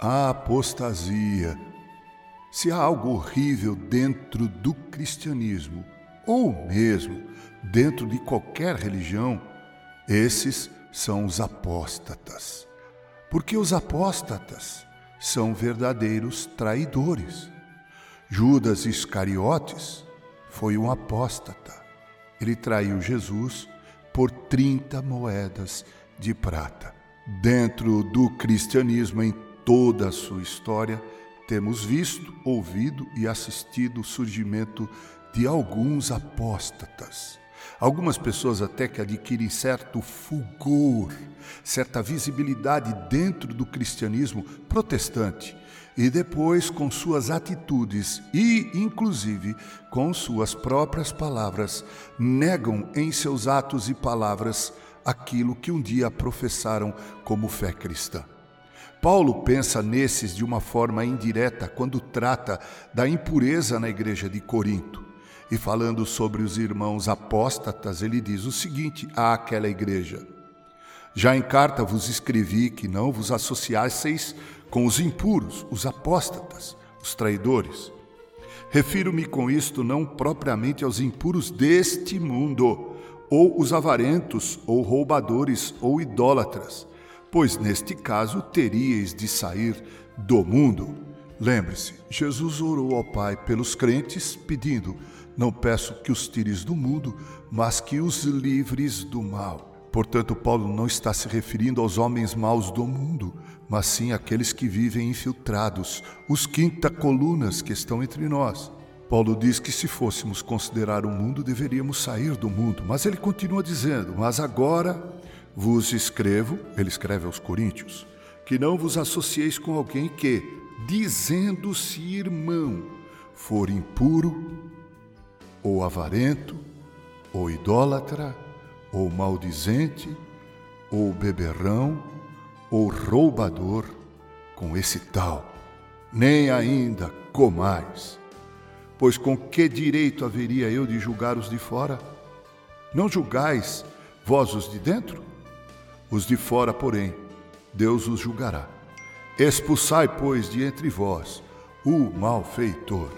a apostasia. Se há algo horrível dentro do cristianismo, ou mesmo dentro de qualquer religião, esses são os apóstatas. Porque os apóstatas são verdadeiros traidores. Judas Iscariotes foi um apóstata. Ele traiu Jesus por 30 moedas de prata. Dentro do cristianismo, em toda a sua história, temos visto, ouvido e assistido o surgimento de alguns apóstatas. Algumas pessoas até que adquirem certo fulgor, certa visibilidade dentro do cristianismo protestante e depois com suas atitudes e, inclusive, com suas próprias palavras, negam em seus atos e palavras aquilo que um dia professaram como fé cristã. Paulo pensa nesses de uma forma indireta quando trata da impureza na igreja de Corinto. E falando sobre os irmãos apóstatas, ele diz o seguinte àquela igreja: Já em carta vos escrevi que não vos associasseis com os impuros, os apóstatas, os traidores. Refiro-me com isto não propriamente aos impuros deste mundo, ou os avarentos, ou roubadores, ou idólatras, pois neste caso teríeis de sair do mundo. Lembre-se, Jesus orou ao Pai pelos crentes, pedindo: Não peço que os tires do mundo, mas que os livres do mal. Portanto, Paulo não está se referindo aos homens maus do mundo, mas sim àqueles que vivem infiltrados, os quinta colunas que estão entre nós. Paulo diz que se fôssemos considerar o mundo, deveríamos sair do mundo, mas ele continua dizendo: Mas agora vos escrevo, ele escreve aos Coríntios, que não vos associeis com alguém que, dizendo-se irmão, for impuro, ou avarento, ou idólatra, ou maldizente, ou beberrão, ou roubador, com esse tal, nem ainda comais. Pois com que direito haveria eu de julgar os de fora? Não julgais vós os de dentro? Os de fora, porém, Deus os julgará. Expulsai, pois, de entre vós o malfeitor.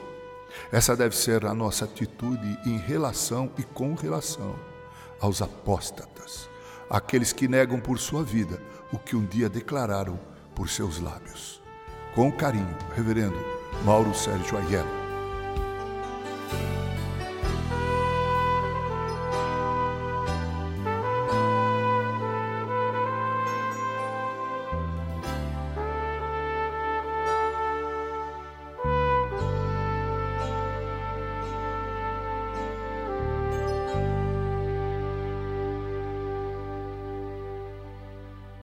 Essa deve ser a nossa atitude em relação e com relação aos apóstatas, aqueles que negam por sua vida o que um dia declararam por seus lábios. Com carinho, Reverendo Mauro Sérgio Aiello.